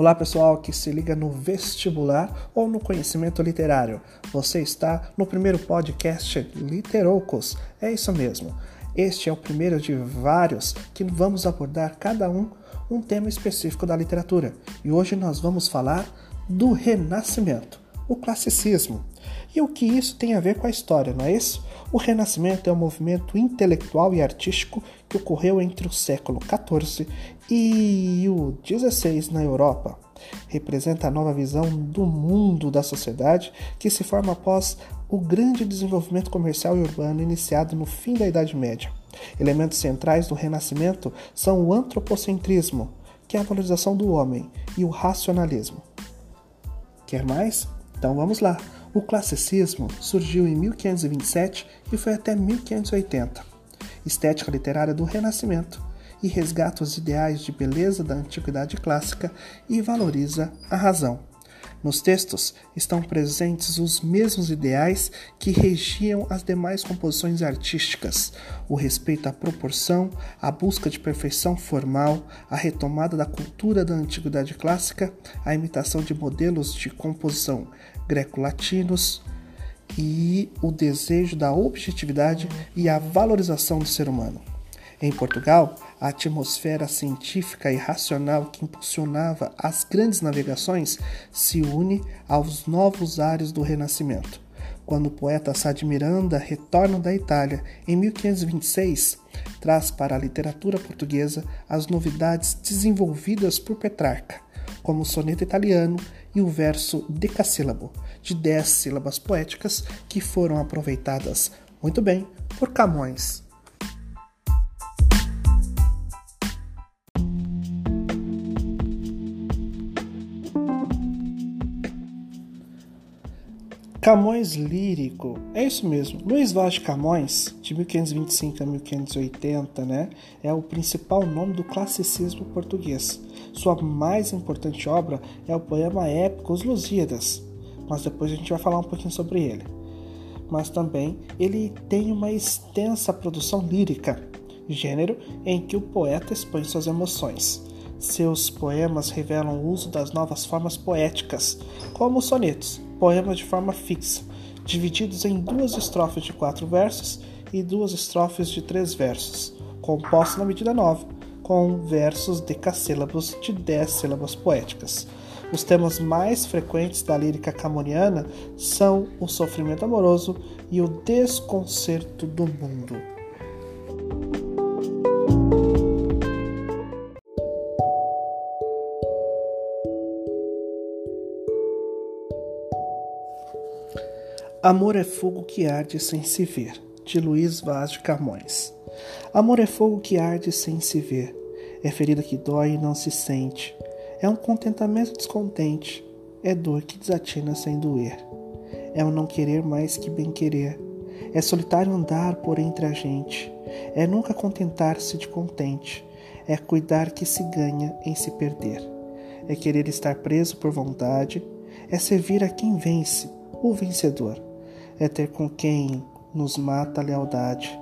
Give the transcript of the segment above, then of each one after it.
Olá, pessoal que se liga no vestibular ou no conhecimento literário. Você está no primeiro podcast Literoucos. É isso mesmo. Este é o primeiro de vários que vamos abordar cada um um tema específico da literatura. E hoje nós vamos falar do Renascimento, o classicismo. E o que isso tem a ver com a história, não é isso? O Renascimento é um movimento intelectual e artístico que ocorreu entre o século XIV e o XVI na Europa. Representa a nova visão do mundo da sociedade que se forma após o grande desenvolvimento comercial e urbano iniciado no fim da Idade Média. Elementos centrais do Renascimento são o antropocentrismo, que é a valorização do homem, e o racionalismo. Quer mais? Então vamos lá. O classicismo surgiu em 1527 e foi até 1580. Estética literária do Renascimento e resgata os ideais de beleza da antiguidade clássica e valoriza a razão. Nos textos estão presentes os mesmos ideais que regiam as demais composições artísticas: o respeito à proporção, a busca de perfeição formal, a retomada da cultura da antiguidade clássica, a imitação de modelos de composição greco-latinos e o desejo da objetividade e a valorização do ser humano. Em Portugal, a atmosfera científica e racional que impulsionava as grandes navegações se une aos novos ares do Renascimento. Quando o poeta Sá de Miranda retorna da Itália em 1526, traz para a literatura portuguesa as novidades desenvolvidas por Petrarca, como o soneto italiano e o verso decassílabo, de dez sílabas poéticas que foram aproveitadas muito bem por Camões. Camões lírico, é isso mesmo. Luiz Vaz de Camões, de 1525 a 1580, né, é o principal nome do classicismo português. Sua mais importante obra é o poema épico Os Lusíadas, mas depois a gente vai falar um pouquinho sobre ele. Mas também ele tem uma extensa produção lírica, gênero em que o poeta expõe suas emoções. Seus poemas revelam o uso das novas formas poéticas, como os sonetos, poemas de forma fixa, divididos em duas estrofes de quatro versos e duas estrofes de três versos, compostos na medida nova, com versos decassílabos de dez sílabas poéticas. Os temas mais frequentes da lírica camoniana são o sofrimento amoroso e o desconcerto do mundo. Amor é fogo que arde sem se ver, de Luiz Vaz de Camões. Amor é fogo que arde sem se ver, é ferida que dói e não se sente, é um contentamento descontente, é dor que desatina sem doer. É um não querer mais que bem querer, é solitário andar por entre a gente, é nunca contentar-se de contente, é cuidar que se ganha em se perder, é querer estar preso por vontade, é servir a quem vence, o vencedor é ter com quem nos mata a lealdade.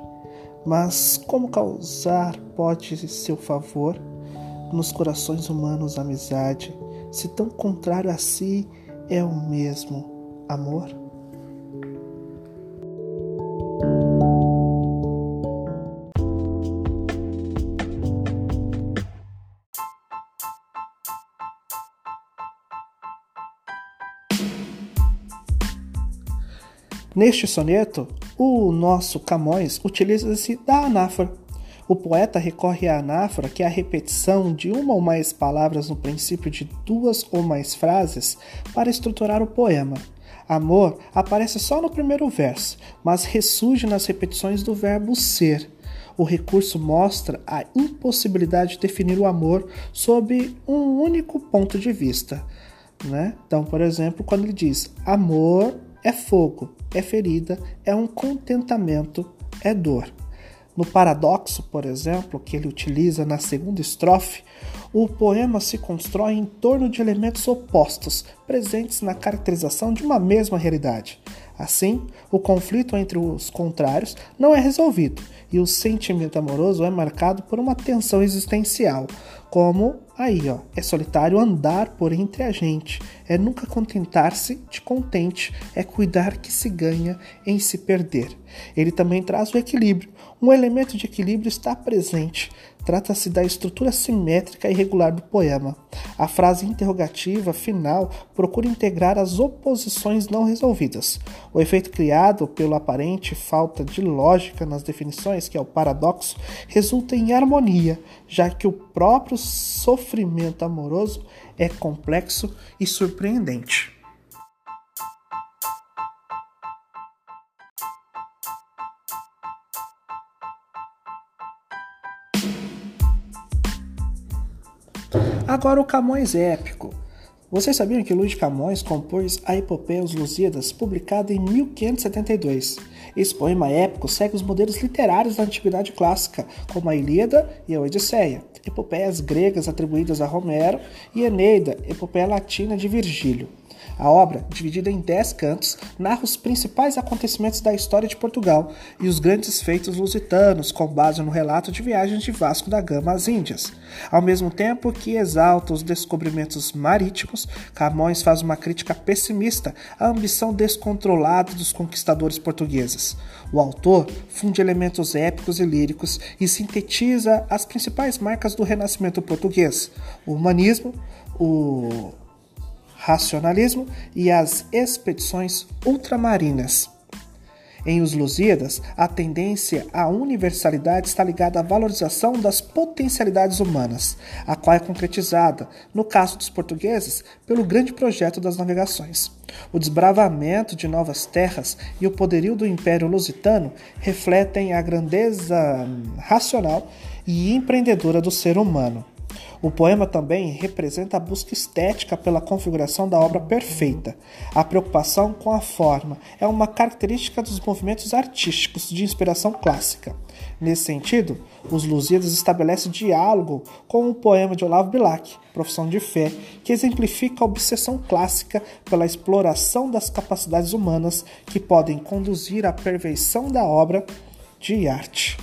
Mas como causar pode seu favor nos corações humanos amizade, se tão contrário a si é o mesmo amor? Neste soneto, o nosso Camões utiliza-se da anáfora. O poeta recorre à anáfora, que é a repetição de uma ou mais palavras no princípio de duas ou mais frases, para estruturar o poema. Amor aparece só no primeiro verso, mas ressurge nas repetições do verbo ser. O recurso mostra a impossibilidade de definir o amor sob um único ponto de vista. Né? Então, por exemplo, quando ele diz amor é fogo, é ferida, é um contentamento, é dor. No paradoxo, por exemplo, que ele utiliza na segunda estrofe, o poema se constrói em torno de elementos opostos, presentes na caracterização de uma mesma realidade. Assim, o conflito entre os contrários não é resolvido e o sentimento amoroso é marcado por uma tensão existencial, como Aí, ó, é solitário andar por entre a gente, é nunca contentar-se de contente, é cuidar que se ganha em se perder. Ele também traz o equilíbrio. Um elemento de equilíbrio está presente. Trata-se da estrutura simétrica e regular do poema. A frase interrogativa final procura integrar as oposições não resolvidas. O efeito criado pela aparente falta de lógica nas definições, que é o paradoxo, resulta em harmonia, já que o próprio sofrimento amoroso é complexo e surpreendente. Agora o Camões épico. Vocês sabiam que Luís de Camões compôs a Epopeia Os Lusíadas, publicada em 1572? Esse poema épico segue os modelos literários da antiguidade clássica, como a Ilíada e a Odisseia, epopeias gregas atribuídas a Romero, e Eneida, epopeia latina de Virgílio. A obra, dividida em dez cantos, narra os principais acontecimentos da história de Portugal e os grandes feitos lusitanos, com base no relato de viagens de Vasco da Gama às Índias. Ao mesmo tempo que exalta os descobrimentos marítimos, Camões faz uma crítica pessimista à ambição descontrolada dos conquistadores portugueses. O autor funde elementos épicos e líricos e sintetiza as principais marcas do renascimento português: o humanismo, o racionalismo e as expedições ultramarinas. Em Os Lusíadas, a tendência à universalidade está ligada à valorização das potencialidades humanas, a qual é concretizada, no caso dos portugueses, pelo grande projeto das navegações. O desbravamento de novas terras e o poderio do Império Lusitano refletem a grandeza racional e empreendedora do ser humano. O poema também representa a busca estética pela configuração da obra perfeita. A preocupação com a forma é uma característica dos movimentos artísticos de inspiração clássica. Nesse sentido, os Lusíadas estabelecem diálogo com o poema de Olavo Bilac, Profissão de Fé, que exemplifica a obsessão clássica pela exploração das capacidades humanas que podem conduzir à perfeição da obra de arte.